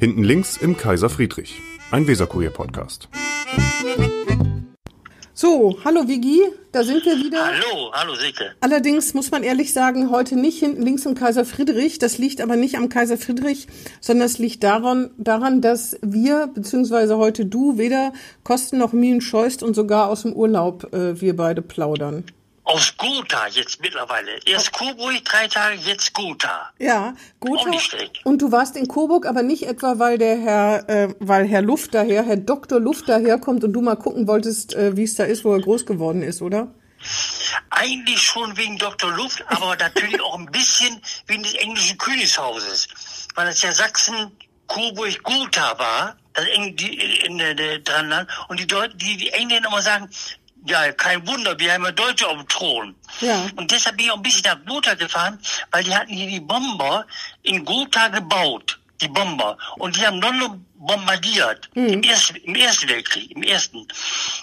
Hinten links im Kaiser Friedrich, ein Weserkurier-Podcast. So, hallo Vigi, da sind wir wieder. Hallo, hallo Silke. Allerdings muss man ehrlich sagen, heute nicht hinten links im Kaiser Friedrich. Das liegt aber nicht am Kaiser Friedrich, sondern es liegt daran, daran, dass wir, beziehungsweise heute du, weder Kosten noch Mühen scheust und sogar aus dem Urlaub äh, wir beide plaudern. Aus Gotha jetzt mittlerweile. Erst Coburg, drei Tage, jetzt Gotha. Ja, Auch Gotha. nicht schlecht. Und du warst in Coburg, aber nicht etwa, weil der Herr, äh, weil Herr Luft daher, Herr Dr. Luft daherkommt und du mal gucken wolltest, äh, wie es da ist, wo er groß geworden ist, oder? Eigentlich schon wegen Dr. Luft, aber natürlich auch ein bisschen wegen des englischen Königshauses. Weil es ja Sachsen, Coburg, Gotha war, das Eng, die, in der, der, dran, und die, Deut die, die Engländer immer sagen, ja, kein Wunder, wir haben ja Deutsche auf dem Thron. Ja. Und deshalb bin ich auch ein bisschen nach Gotha gefahren, weil die hatten hier die Bomber in Gotha gebaut. Die Bomber. Und die haben London bombardiert. Im, ersten, Im Ersten Weltkrieg. Im Ersten.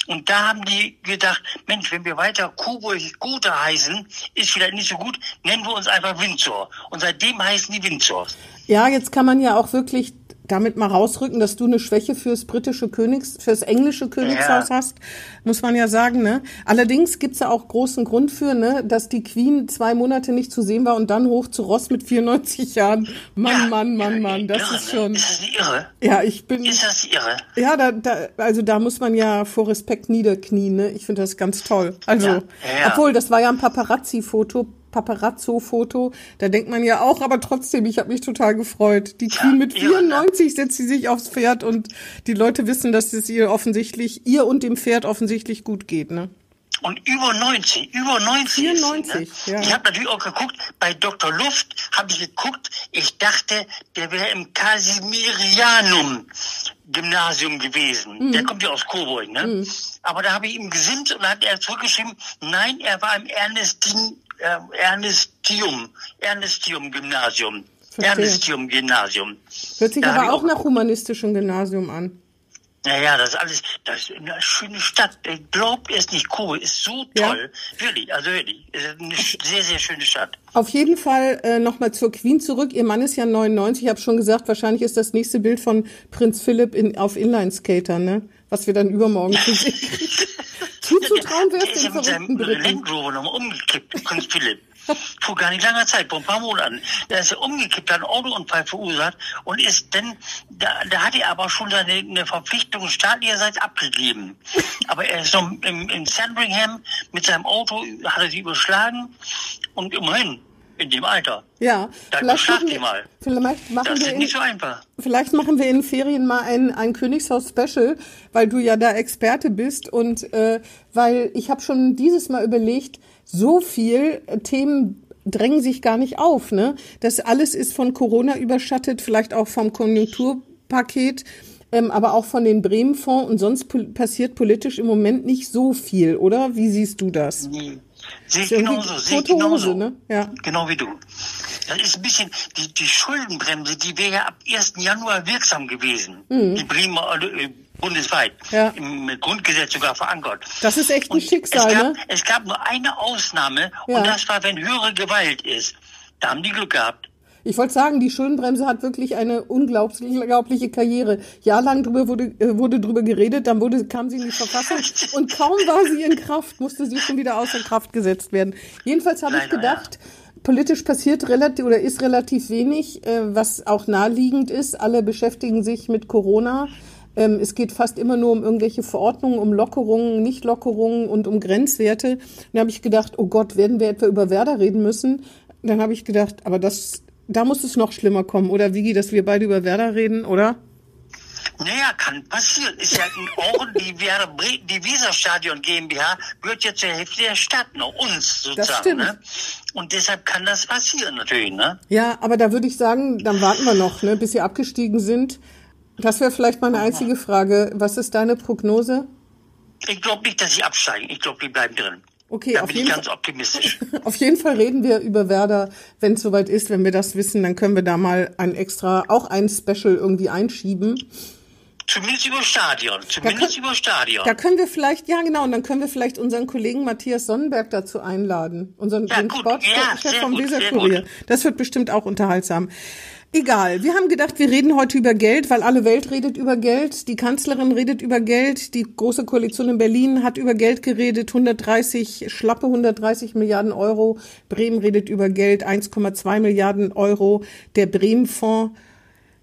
Und da haben die gedacht, Mensch, wenn wir weiter Coburg Gotha heißen, ist vielleicht nicht so gut, nennen wir uns einfach Windsor. Und seitdem heißen die Windsors. Ja, jetzt kann man ja auch wirklich damit mal rausrücken, dass du eine Schwäche fürs britische Königs, fürs englische Königshaus Ja. hast, muss man ja sagen, ne? Allerdings gibt's ja auch großen Grund für, ne, dass die Queen zwei Monate nicht zu sehen war und dann hoch zu Ross mit 94 Jahren. Mann, Ja, Mann, Mann, Mann, das irre, ist schon. Ist das irre? Ja, ich bin. Ist das irre? Ja, da, da, also da muss man ja vor Respekt niederknien, ne? Ich finde das ganz toll. Also, ja. obwohl, das war ja ein Paparazzi-Foto, Paparazzo-Foto, da denkt man ja auch, aber trotzdem, ich habe mich total gefreut. Die Queen mit irre, ne? 94 setzt sie sich aufs Pferd und die Leute wissen, dass es ihr offensichtlich, ihr und dem Pferd offensichtlich gut geht, ne? Und über 90, über 90 94, ist sie, ja. ne? Ich habe natürlich auch geguckt, bei Dr. Luft habe ich geguckt, ich dachte, der wäre im Casimirianum Gymnasium gewesen. Mhm. Der kommt ja aus Coburg, ne? Aber da habe ich ihm gesinnt und hat er zurückgeschrieben, nein, er war im Ernestin, äh, Ernestium, Ernestium Gymnasium. Verstehe. Ernestium Gymnasium. Hört sich Da aber ich auch nach humanistischem Gymnasium an. Naja, das ist alles, das ist eine schöne Stadt. Ich glaub es nicht, Kobe ist so Ja. toll. Wirklich, also wirklich. Eine sehr, sehr schöne Stadt. Auf jeden Fall äh, nochmal zur Queen zurück. Ihr Mann ist ja 99. Ich habe schon gesagt, wahrscheinlich ist das nächste Bild von Prinz Philipp in, auf Inlineskater, ne? Was wir dann übermorgen zu sehen. Zuzutrauen wäre Der es mit verrückten seinem Briten. Land Rover nochmal umgekippt, Prinz Philipp. Vor gar nicht langer Zeit, vor ein paar Monaten. Da ist er umgekippt, hat einen Autounfall verursacht und ist dann, da, da hat er aber schon seine eine Verpflichtung staatlicherseits abgegeben. Aber er ist noch im, in Sandringham mit seinem Auto, hat er sich überschlagen und immerhin, in dem Alter. Ja, Da vielleicht machen, wir, mal. vielleicht, machen Das wir in, nicht so einfach. vielleicht machen wir in Ferien mal ein, ein Königshaus-Special, weil du ja da Experte bist und äh, weil ich habe schon dieses Mal überlegt, so viel äh, Themen drängen sich gar nicht auf. Ne? Das alles ist von Corona überschattet, vielleicht auch vom Konjunkturpaket. Ähm, aber auch von den Bremen-Fonds und sonst pol passiert politisch im Moment nicht so viel, oder? Wie siehst du das? Nee. Sehe ich genauso, sehe ich Hose, genauso. ne? Ja. Genau wie du. Das ist ein bisschen, die, die Schuldenbremse, die wäre ja ab 1. Januar wirksam gewesen. Die Bremer, äh, bundesweit. Mhm. Ja. Im Grundgesetz sogar verankert. Das ist echt ein Und Schicksal, es gab, ne? Es gab nur eine Ausnahme Ja. und das war, wenn höhere Gewalt ist. Da haben die Glück gehabt. Ich wollte sagen, die Schuldenbremse hat wirklich eine unglaublich- unglaubliche Karriere. Jahrelang drüber wurde, äh, wurde drüber geredet, dann wurde, kam sie in die Verfassung und kaum war sie in Kraft, musste sie schon wieder außer Kraft gesetzt werden. Jedenfalls habe ich Leider, gedacht, politisch passiert relativ oder ist relativ wenig, äh, was auch naheliegend ist. Alle beschäftigen sich mit Corona. Ähm, es geht fast immer nur um irgendwelche Verordnungen, um Lockerungen, Nichtlockerungen und um Grenzwerte. Dann habe ich gedacht, oh Gott, werden wir etwa über Werder reden müssen? Dann habe ich gedacht, aber das, da muss es noch schlimmer kommen, oder Vigi, dass wir beide über Werder reden, oder? Naja, kann passieren. Ist ja auch die, Werder die Weserstadion GmbH gehört ja zur Hälfte der Stadt, ne? uns sozusagen. stimmt. Ne? Und deshalb kann das passieren natürlich. Ne? Ja, aber da würde ich sagen, dann warten wir noch, ne, bis sie abgestiegen sind. Das wäre vielleicht meine einzige Frage. Was ist deine Prognose? Ich glaube nicht, dass sie absteigen. Ich glaube, die bleiben drin. Okay, da auf bin ich jeden ganz optimistisch. Auf jeden Fall reden wir über Werder, wenn es soweit ist. Wenn wir das wissen, dann können wir da mal ein extra, auch ein Special irgendwie einschieben. Zumindest über Stadion. Zumindest können- über Stadion. Da können wir vielleicht, ja genau, und dann können wir vielleicht unseren Kollegen Matthias Sonnenberg dazu einladen, unseren Ja, Sportchef ja, vom Weserkurier. Das wird bestimmt auch unterhaltsam. Egal, wir haben gedacht, wir reden heute über Geld, weil alle Welt redet über Geld. Die Kanzlerin redet über Geld. Die Große Koalition in Berlin hat über Geld geredet. 130, schlappe 130 Milliarden Euro. Bremen redet über Geld. 1,2 Milliarden Euro. Der Bremen-Fonds.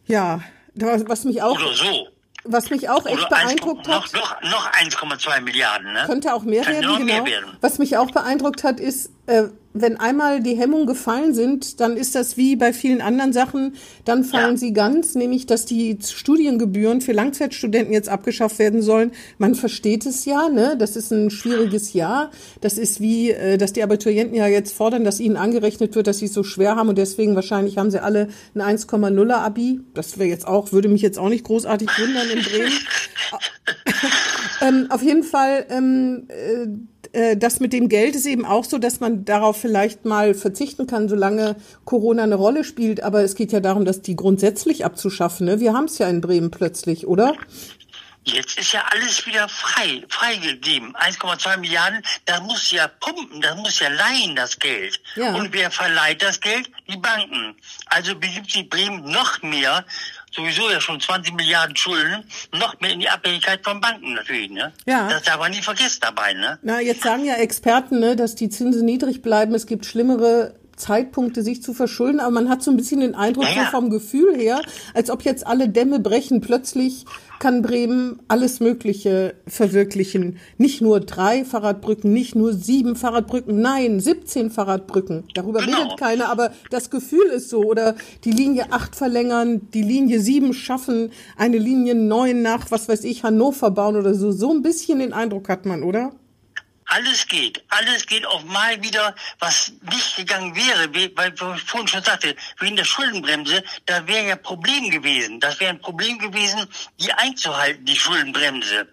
Ja, was mich auch. Oder so. Was mich auch echt beeindruckt 1, hat. Noch, noch, noch 1,2 Milliarden, ne? Könnte auch mehr Kann werden, genau. mehr werden. Was mich auch beeindruckt hat, ist, äh, wenn einmal die Hemmungen gefallen sind, dann ist das wie bei vielen anderen Sachen, dann fallen Ja. sie ganz, nämlich, dass die Studiengebühren für Langzeitstudenten jetzt abgeschafft werden sollen. Man versteht es ja, ne? Das ist ein schwieriges Jahr. Das ist wie, äh, dass die Abiturienten ja jetzt fordern, dass ihnen angerechnet wird, dass sie es so schwer haben und deswegen wahrscheinlich haben sie alle ein 1,0er Abi. Das wäre jetzt auch, würde mich jetzt auch nicht großartig wundern in Bremen. Ähm, auf jeden Fall, ähm, äh, äh, das mit dem Geld ist eben auch so, dass man darauf vielleicht mal verzichten kann, solange Corona eine Rolle spielt. Aber es geht ja darum, dass die grundsätzlich abzuschaffen. Ne? Wir haben es ja in Bremen plötzlich, oder? Jetzt ist ja alles wieder frei, freigegeben. 1,2 Milliarden, das muss ja pumpen, das muss ja leihen, das Geld. Ja. Und wer verleiht das Geld? Die Banken. Also begibt sich Bremen noch mehr, sowieso ja schon 20 Milliarden Schulden, noch mehr in die Abhängigkeit von Banken natürlich, ne? Ja. Das darf man nie vergessen dabei, ne? Na, jetzt sagen ja Experten, ne, dass die Zinsen niedrig bleiben. Es gibt schlimmere Zeitpunkte, sich zu verschulden, aber man hat so ein bisschen den Eindruck, Ja, so vom Gefühl her, als ob jetzt alle Dämme brechen. Plötzlich kann Bremen alles Mögliche verwirklichen. Nicht nur drei Fahrradbrücken, nicht nur sieben Fahrradbrücken, nein, 17 Fahrradbrücken. Darüber Genau. redet keiner, aber das Gefühl ist so. Oder die Linie 8 verlängern, die Linie 7 schaffen, eine Linie 9 nach, was weiß ich, Hannover bauen oder so. So ein bisschen den Eindruck hat man, oder? Alles geht. Alles geht auf mal wieder, was nicht gegangen wäre, wie- weil ich vorhin schon sagte, wegen der Schuldenbremse, da wäre ja Problem gewesen. Das wäre ein Problem gewesen, die einzuhalten, die Schuldenbremse.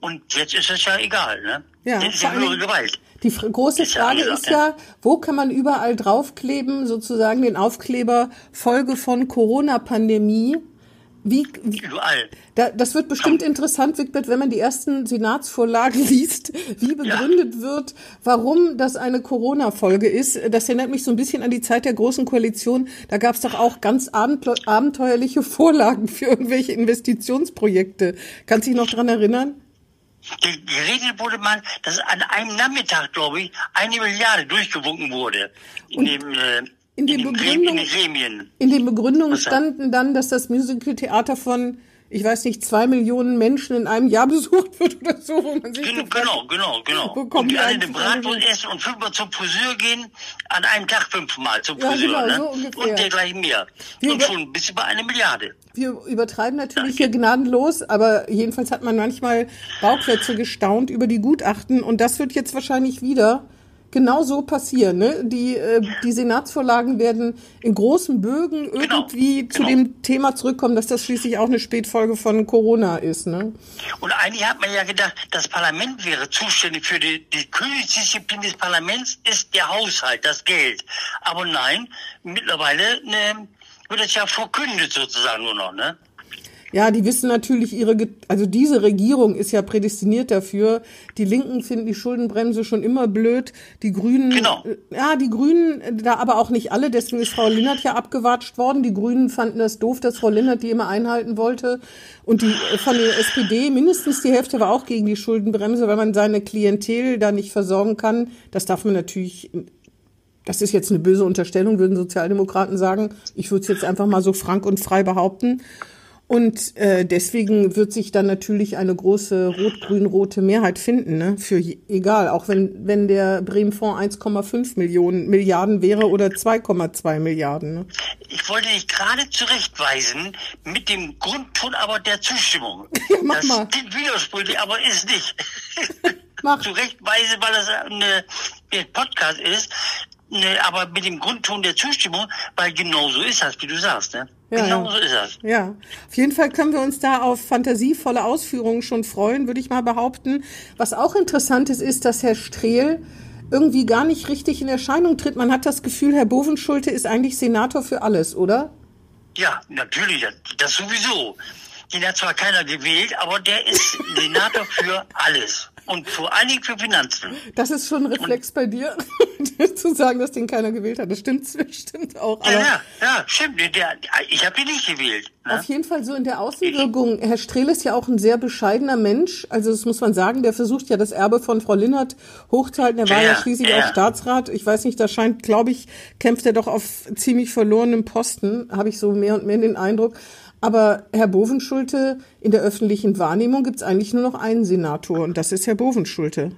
Und jetzt ist es ja egal, ne? Mhm. Ja, jetzt ist ja Dingen- Gewalt. Die große Frage ist ja, wo kann man überall draufkleben, sozusagen den Aufkleber Folge von Corona-Pandemie? Wie, wie, Überall. da, das wird bestimmt interessant, Wigbert, wenn man die ersten Senatsvorlagen liest, wie begründet wird, warum das eine Corona-Folge ist. Das erinnert mich so ein bisschen an die Zeit der Großen Koalition. Da gab es doch auch ganz abenteu- abenteuerliche Vorlagen für irgendwelche Investitionsprojekte. Kannst du dich noch dran erinnern? Ge- Geredet wurde mal, dass an einem Nachmittag, glaube ich, eine Milliarde durchgewunken wurde. In dem, äh, in den Begründungen- in den Gremien. In den Begründungen standen dann, dass das Musical-Theater von, ich weiß nicht, zwei Millionen Menschen in einem Jahr besucht wird oder so, wo man sich Genau, genau, genau. Wo kommen und die alle eine Bratwurst essen und fünfmal zum Friseur gehen, an einem Tag fünfmal zum Ja, Friseur, genau, ne? so. Und dergleichen mehr. Wir und schon bis über eine Milliarde. Wir übertreiben natürlich hier gnadenlos, aber jedenfalls hat man manchmal Bauklötze gestaunt über die Gutachten und das wird jetzt wahrscheinlich wieder genau so passieren. Ne? Die, äh, die Senatsvorlagen werden in großen Bögen irgendwie zu genau. dem Thema zurückkommen, dass das schließlich auch eine Spätfolge von Corona ist. Ne? Und eigentlich hat man ja gedacht, das Parlament wäre zuständig für die, die Königsdisziplin des Parlaments ist der Haushalt, das Geld. Aber nein, mittlerweile ne, wird es ja verkündet sozusagen nur noch, ne? Ja, die wissen natürlich ihre, also diese Regierung ist ja prädestiniert dafür. Die Linken finden die Schuldenbremse schon immer blöd. Die Grünen, Genau. äh, ja, die Grünen, äh, da aber auch nicht alle. Deswegen ist Frau Linnert ja abgewatscht worden. Die Grünen fanden das doof, dass Frau Linnert die immer einhalten wollte. Und die äh, von der SPD mindestens die Hälfte war auch gegen die Schuldenbremse, weil man seine Klientel da nicht versorgen kann. Das darf man natürlich das ist jetzt eine böse Unterstellung, würden Sozialdemokraten sagen. Ich würde es jetzt einfach mal so frank und frei behaupten. Und äh, deswegen wird sich dann natürlich eine große rot-grün-rote Mehrheit finden, ne? Für je- egal, auch wenn wenn der Bremen-Fonds 1,5 Millionen Milliarden wäre oder 2,2 Milliarden. Ne? Ich wollte dich gerade zurechtweisen mit dem Grundton aber der Zustimmung. mach das mal. klingt widersprüchlich, aber ist nicht. Mach. Zurechtweise, weil das eine, ein Podcast ist, ne, aber mit dem Grundton der Zustimmung, weil genau so ist das, wie du sagst. Ne? Ja, genau so ist das. Ja, auf jeden Fall können wir uns da auf fantasievolle Ausführungen schon freuen, würde ich mal behaupten. Was auch interessant ist, ist, dass Herr Strehl irgendwie gar nicht richtig in Erscheinung tritt. Man hat das Gefühl, Herr Bovenschulte ist eigentlich Senator für alles, oder? Ja, natürlich, das, das sowieso. Den hat zwar keiner gewählt, aber der ist Senator für alles. Und vor allen Dingen für Finanzen. Das ist schon ein Reflex bei dir, zu sagen, dass den keiner gewählt hat. Das stimmt, stimmt auch. Ja, ja, ja, stimmt. Der, ich habe den nicht gewählt. Ne? Auf jeden Fall so in der Außenwirkung. Herr Strehl ist ja auch ein sehr bescheidener Mensch. Also das muss man sagen. Der versucht ja das Erbe von Frau Linnert hochzuhalten. Er war ja, ja schließlich ja. auch Staatsrat. Ich weiß nicht, da scheint, glaube ich, kämpft er doch auf ziemlich verlorenem Posten. Habe ich so mehr und mehr den Eindruck. Aber Herr Bovenschulte, in der öffentlichen Wahrnehmung gibt es eigentlich nur noch einen Senator und das ist Herr Bovenschulte.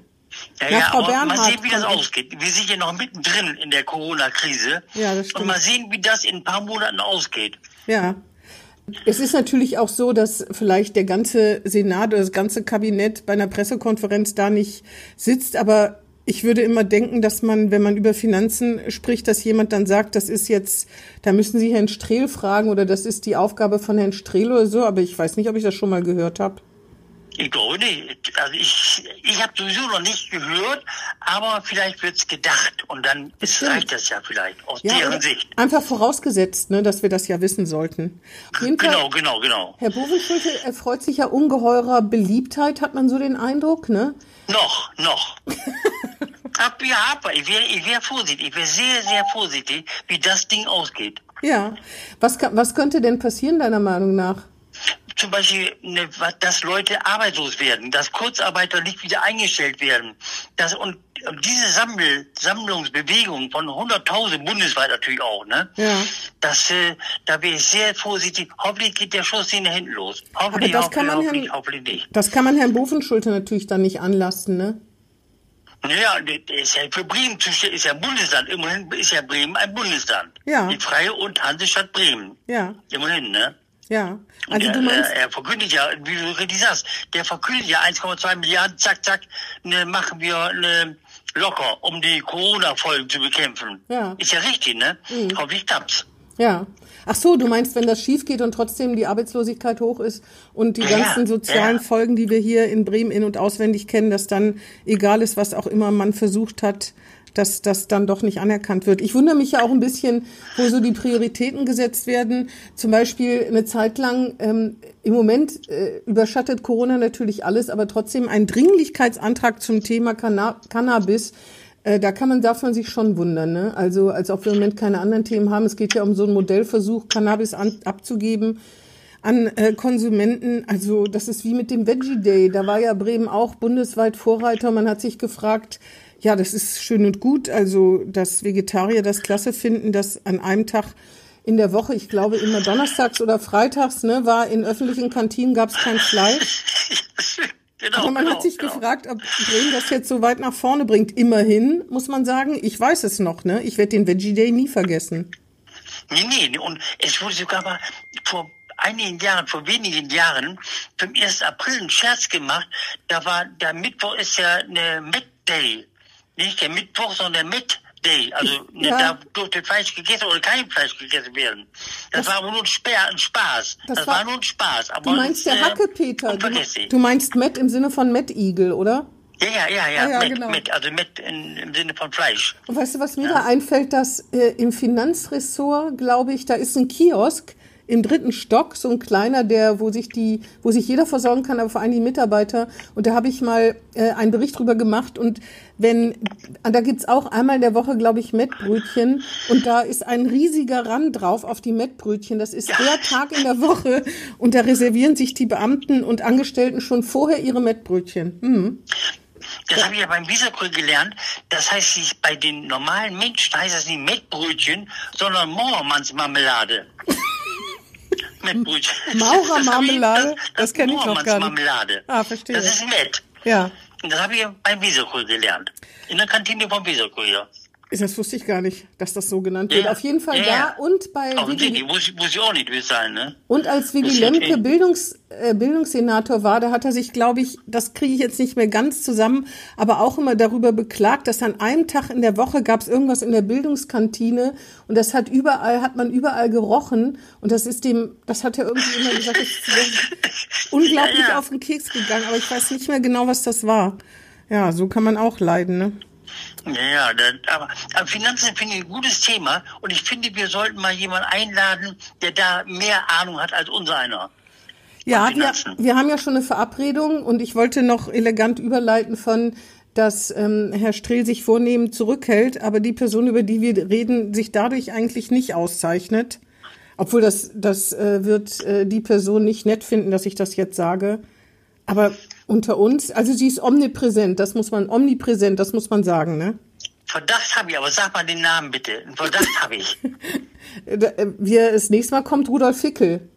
Ja, ja, Frau Bernhard mal sehen, wie das ausgeht. Wir sind ja noch mittendrin in der Corona-Krise. Ja, das stimmt. Und mal sehen, wie das in ein paar Monaten ausgeht. Ja. Es ist natürlich auch so, dass vielleicht der ganze Senat oder das ganze Kabinett bei einer Pressekonferenz da nicht sitzt, aber ich würde immer denken, dass man, wenn man über Finanzen spricht, dass jemand dann sagt, das ist jetzt, da müssen Sie Herrn Strehl fragen oder das ist die Aufgabe von Herrn Strehl oder so, aber ich weiß nicht, ob ich das schon mal gehört habe. Ich glaube nicht. Also ich, ich habe sowieso noch nicht gehört, aber vielleicht wird's gedacht und dann ist, reicht das ja vielleicht aus ja, deren Sicht. Einfach vorausgesetzt, ne, dass wir das ja wissen sollten. Genau, genau, genau. Herr Bovenschulte erfreut sich ja ungeheurer Beliebtheit, hat man so den Eindruck, ne? Noch, noch. ab, ja, ab. Ich wäre ich wär vorsichtig. Ich wäre sehr, sehr vorsichtig, wie das Ding ausgeht. Ja. Was, was könnte denn passieren, deiner Meinung nach? Zum Beispiel, ne, dass Leute arbeitslos werden, dass Kurzarbeiter nicht wieder eingestellt werden. Das, und diese Sammel, Sammlungsbewegung von 100.000 bundesweit natürlich auch, ne? Ja. Das, äh, da wäre ich sehr vorsichtig. Hoffentlich geht der Schuss in den Händen los. Hoffentlich, Aber das kann man hoffentlich, Herrn, hoffentlich nicht. Das kann man Herrn Bofenschulte natürlich dann nicht anlasten, ne? Naja, ist ja für Bremen zuständig, ist ja Bundesland. Immerhin ist ja Bremen ein Bundesland. Ja. Die Freie und Hansestadt Bremen. Ja. Immerhin, ne? Ja. Also der, du meinst. Er, er verkündet ja, wie du richtig sagst, der verkündet ja 1,2 Milliarden, zack, zack, ne, machen wir ne, locker, um die Corona-Folgen zu bekämpfen. Ja. Ist ja richtig, ne? Mhm. Hoffentlich klappt's. Ja. Ach so, du meinst, wenn das schief geht und trotzdem die Arbeitslosigkeit hoch ist und die ja, ganzen sozialen ja. Folgen, die wir hier in Bremen in- und auswendig kennen, dass dann egal ist, was auch immer man versucht hat, dass das dann doch nicht anerkannt wird. Ich wundere mich ja auch ein bisschen, wo so die Prioritäten gesetzt werden. Zum Beispiel eine Zeit lang, ähm, im Moment äh, überschattet Corona natürlich alles, aber trotzdem ein Dringlichkeitsantrag zum Thema Canna Cannabis äh, da kann man, darf man sich schon wundern, ne? Also, als ob wir im Moment keine anderen Themen haben. Es geht ja um so einen Modellversuch, Cannabis an, abzugeben an äh, Konsumenten. Also, das ist wie mit dem Veggie Day. Da war ja Bremen auch bundesweit Vorreiter. Man hat sich gefragt, ja, das ist schön und gut. Also, dass Vegetarier das klasse finden, dass an einem Tag in der Woche, ich glaube immer donnerstags oder freitags, ne, war in öffentlichen Kantinen gab es kein Fleisch. Genau, Aber man genau, hat sich genau. gefragt, ob Bremen das jetzt so weit nach vorne bringt. Immerhin, muss man sagen, ich weiß es noch, ne? Ich werde den Veggie Day nie vergessen. Nee, nee, und es wurde sogar mal vor einigen Jahren, vor wenigen Jahren, zum 1. April ein Scherz gemacht. Da war, der Mittwoch ist ja eine Met Day. Nicht der Mittwoch, sondern der Met Day. Also ne, ja. da durfte Fleisch gegessen oder kein Fleisch gegessen werden. Das, das war nur ein, Sper ein Spaß. Das, das war, war, nur ein Spaß. Aber du meinst der äh, Hackepeter. Du, du meinst Matt im Sinne von Eagle, oder? Ja, ja, ja, ja, ah, ja mit, genau. mit, also mit in, im Sinne von Fleisch. Und weißt du, was mir ja. da einfällt, dass äh, im Finanzressort, glaube ich, da ist ein Kiosk, im dritten Stock, so ein kleiner, der, wo sich die, wo sich jeder versorgen kann, aber vor allem die Mitarbeiter. Und da habe ich mal äh, einen Bericht drüber gemacht. Und wenn, da gibt's auch einmal in der Woche, glaube ich, Mettbrötchen. Und da ist ein riesiger Rand drauf auf die Mettbrötchen. Das ist der Tag in der Woche. Und da reservieren sich die Beamten und Angestellten schon vorher ihre Mettbrötchen. Hm. Das habe ich ja beim Visakrö gelernt. Das heißt, bei den normalen Menschen heißt das nicht Mettbrötchen, sondern Moormannsmarmelade. Brötchen. Maurermarmelade? Das, das, das kenne ich noch gar nicht. Marmelade. Ah, verstehe. Das ist nett. Ja. Und das habe ich beim Wieserkohl gelernt. In der Kantine vom Wieserkohl, ja. Das wusste ich gar nicht, dass das so genannt wird. Ja, Auf jeden Fall ja, da und bei auch nicht, muss, muss ich auch nicht sein, ne? Und als Willy Lemke Bildungs, äh, Bildungssenator war, da hat er sich, glaube ich, das kriege ich jetzt nicht mehr ganz zusammen, aber auch immer darüber beklagt, dass an einem Tag in der Woche gab es irgendwas in der Bildungskantine und das hat überall, hat man überall gerochen und das ist dem, das hat er irgendwie immer gesagt, ist unglaublich ja, auf den Keks gegangen, aber ich weiß nicht mehr genau, was das war. Ja, so kann man auch leiden, ne? Ja, aber, aber Finanzen finde ich ein gutes Thema und ich finde, wir sollten mal jemanden einladen, der da mehr Ahnung hat als unser einer. Ja, wir, wir haben ja schon eine Verabredung und ich wollte noch elegant überleiten von, dass ähm, Herr Strehl sich vornehmen zurückhält, aber die Person, über die wir reden, sich dadurch eigentlich nicht auszeichnet. Obwohl das, das äh, wird äh, die Person nicht nett finden, dass ich das jetzt sage. Aber unter uns, also sie ist omnipräsent, das muss man, omnipräsent, das muss man sagen, ne? Verdacht habe ich, aber sag mal den Namen bitte. Verdacht habe ich. Äh, wir, das nächste Mal kommt Rudolf Fickel.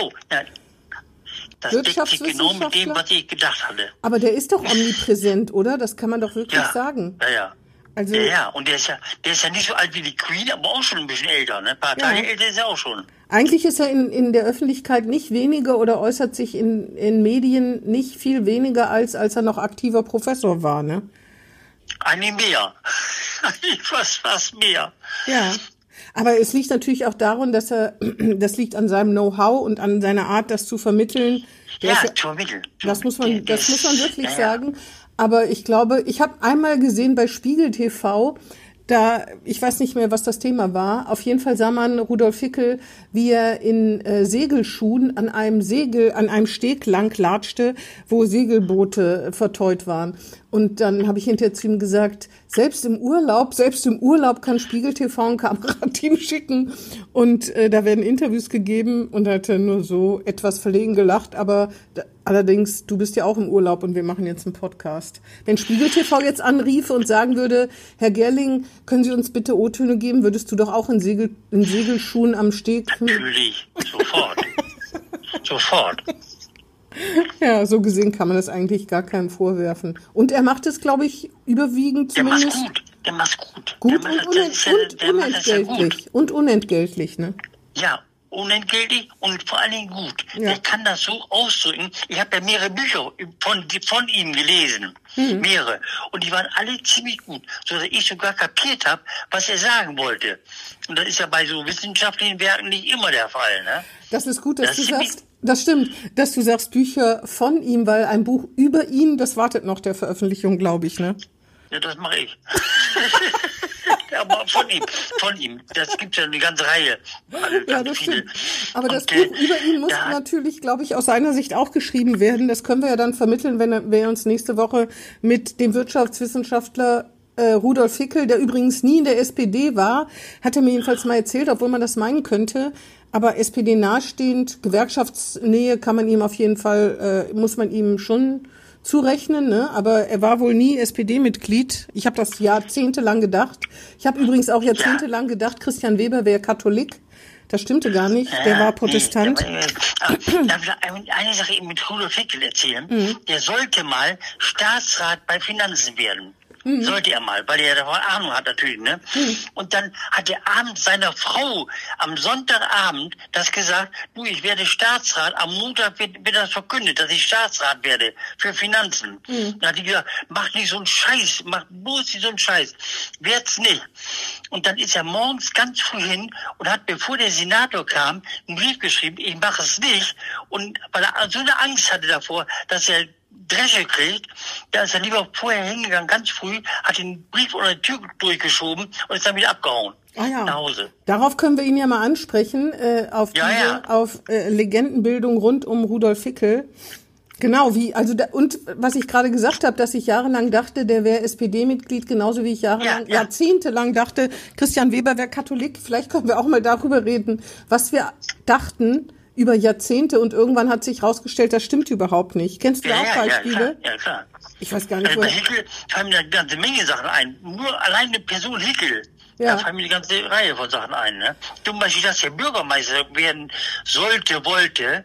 Oh. Das sich genau mit dem, was ich gedacht hatte. Aber der ist doch omnipräsent, oder? Das kann man doch wirklich ja, sagen. Ja, ja. Also, ja, ja, und der ist ja, der ist ja nicht so alt wie die Queen, aber auch schon ein bisschen älter, ne? Ein paar Tage ja. älter ist er auch schon. Eigentlich ist er in, in der Öffentlichkeit nicht weniger oder äußert sich in, in Medien nicht viel weniger, als als er noch aktiver Professor war, ne? Eigentlich mehr. fast, fast mehr. Ja. Aber es liegt natürlich auch daran, dass er, das liegt an seinem Know-how und an seiner Art, das zu vermitteln. Der ja, zu vermitteln. Das muss man, das muss man wirklich ja, sagen. Aber ich glaube, ich habe einmal gesehen bei Spiegel TV, da, ich weiß nicht mehr, was das Thema war. Auf jeden Fall sah man Rudolf Fickel, wie er in äh, Segelschuhen an einem Segel, an einem Steg lang latschte, wo Segelboote verteut waren. Und dann habe ich hinterher zu ihm gesagt, selbst im Urlaub, selbst im Urlaub kann Spiegel TV ein Kamerateam schicken. Und äh, da werden Interviews gegeben und er hat er nur so etwas verlegen gelacht. Aber da, allerdings, du bist ja auch im Urlaub und wir machen jetzt einen Podcast. Wenn Spiegel TV jetzt anriefe und sagen würde, Herr Gerling, können Sie uns bitte O-Töne geben, würdest du doch auch in, Segel, in Segelschuhen am Steg. Natürlich, sofort. sofort. Ja, so gesehen kann man das eigentlich gar keinem vorwerfen. Und er macht es, glaube ich, überwiegend zumindest. Der macht gut. Der macht gut. Gut und, unent und unentgeltlich. Und unentgeltlich, ne? Ja, unentgeltlich und vor allen Dingen gut. Ja. Der kann das so ausdrücken. Ich habe ja mehrere Bücher von, von ihm gelesen. Mhm. Mehrere. Und die waren alle ziemlich gut. So dass ich sogar kapiert habe, was er sagen wollte. Und das ist ja bei so wissenschaftlichen Werken nicht immer der Fall. Ne? Das ist gut, dass das du sagst, das stimmt, dass du sagst Bücher von ihm, weil ein Buch über ihn, das wartet noch der Veröffentlichung, glaube ich, ne? Ja, das mache ich. Aber von ihm, von ihm. Das gibt ja eine ganze Reihe. Also ja, das viele. stimmt. Aber Und, das Buch äh, über ihn muss natürlich, glaube ich, aus seiner Sicht auch geschrieben werden. Das können wir ja dann vermitteln, wenn wir uns nächste Woche mit dem Wirtschaftswissenschaftler äh, Rudolf Hickel, der übrigens nie in der SPD war, hat er mir jedenfalls mal erzählt, obwohl man das meinen könnte, aber SPD nahestehend, Gewerkschaftsnähe kann man ihm auf jeden Fall, äh, muss man ihm schon zurechnen, ne? aber er war wohl nie SPD-Mitglied. Ich habe das jahrzehntelang gedacht. Ich habe übrigens auch jahrzehntelang gedacht, Christian Weber wäre Katholik. Das stimmte gar nicht. Der war Protestant. Nee, der, darf ich eine Sache eben mit Rudolf Hickel erzählen? Mhm. Der sollte mal Staatsrat bei Finanzen werden. Mhm. Sollte er mal, weil er davon Ahnung hat natürlich, ne? Mhm. Und dann hat er abends seiner Frau am Sonntagabend das gesagt, du, ich werde Staatsrat, am Montag wird, wird das verkündet, dass ich Staatsrat werde für Finanzen. Mhm. Dann hat die gesagt, mach nicht so einen Scheiß, mach bloß nicht so einen Scheiß. Werd's nicht. Und dann ist er morgens ganz früh hin und hat, bevor der Senator kam, einen Brief geschrieben, ich mache es nicht. Und weil er so eine Angst hatte davor, dass er Dresche kriegt, da ist er lieber vorher hingegangen, ganz früh, hat den Brief unter die Tür durchgeschoben und ist dann wieder abgehauen. Ah ja. Nach Hause. Darauf können wir ihn ja mal ansprechen, äh, auf ja, diese, ja. auf äh, Legendenbildung rund um Rudolf Hickel. Genau, wie, also da, und was ich gerade gesagt habe, dass ich jahrelang dachte, der wäre SPD-Mitglied, genauso wie ich jahrelang, ja, ja. jahrzehntelang dachte, Christian Weber wäre Katholik. Vielleicht können wir auch mal darüber reden, was wir dachten, über Jahrzehnte und irgendwann hat sich herausgestellt, das stimmt überhaupt nicht. Kennst du ja, auch Beispiele? Ja, ja, klar. Ich weiß gar nicht, also bei Hickel fallen mir eine ganze Menge Sachen ein. Nur allein eine Person Hickel. Ja. Da fallen mir eine ganze Reihe von Sachen ein. Ne? Zum Beispiel, dass der Bürgermeister werden sollte, wollte,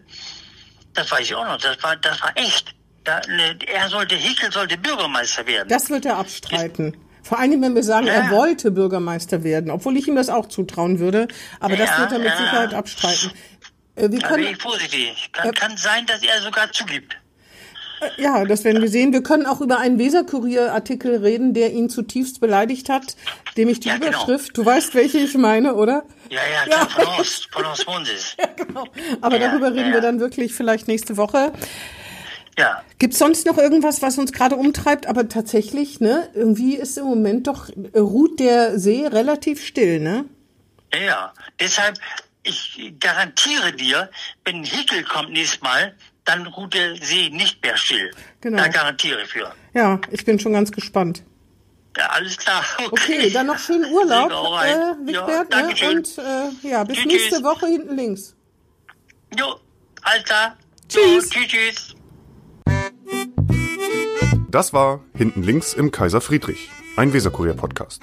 das weiß ich auch noch. Das war, das war echt. Da, ne, er sollte, Hickel sollte Bürgermeister werden. Das wird er abstreiten. Vor allem, wenn wir sagen, ja. er wollte Bürgermeister werden, obwohl ich ihm das auch zutrauen würde. Aber ja, das wird er mit Sicherheit abstreiten. Äh, wir können, da vorsichtig. Kann, äh, kann sein, dass er sogar zugibt. Äh, ja, das werden wir sehen. Wir können auch über einen Weserkurier-Artikel reden, der ihn zutiefst beleidigt hat, dem ich die ja, genau. Überschrift, genau. du weißt, welche ich meine, oder? Ja, ja, klar, ja. von von. Ja, genau. Aber ja, darüber reden wir dann wirklich vielleicht nächste Woche. Ja. Gibt's sonst noch irgendwas, was uns gerade umtreibt? Aber tatsächlich, ne, irgendwie ist im Moment doch, ruht der See relativ still, ne? Ja, deshalb ich garantiere dir, wenn Hickel kommt nächstes Mal, dann ruht der See nicht mehr still. Genau. Da garantiere ich für. Ja, ich bin schon ganz gespannt. Ja, alles klar. Okay, dann noch schönen Urlaub, äh. Wigbert, ja, ne? danke schön. Und äh, ja, bis Tschüss, nächste tschüss. Woche hinten links. Jo, alles klar. Tschüss. So, tschüss, tschüss. Das war Hinten links im Kaiser Friedrich, ein Weserkurier-Podcast.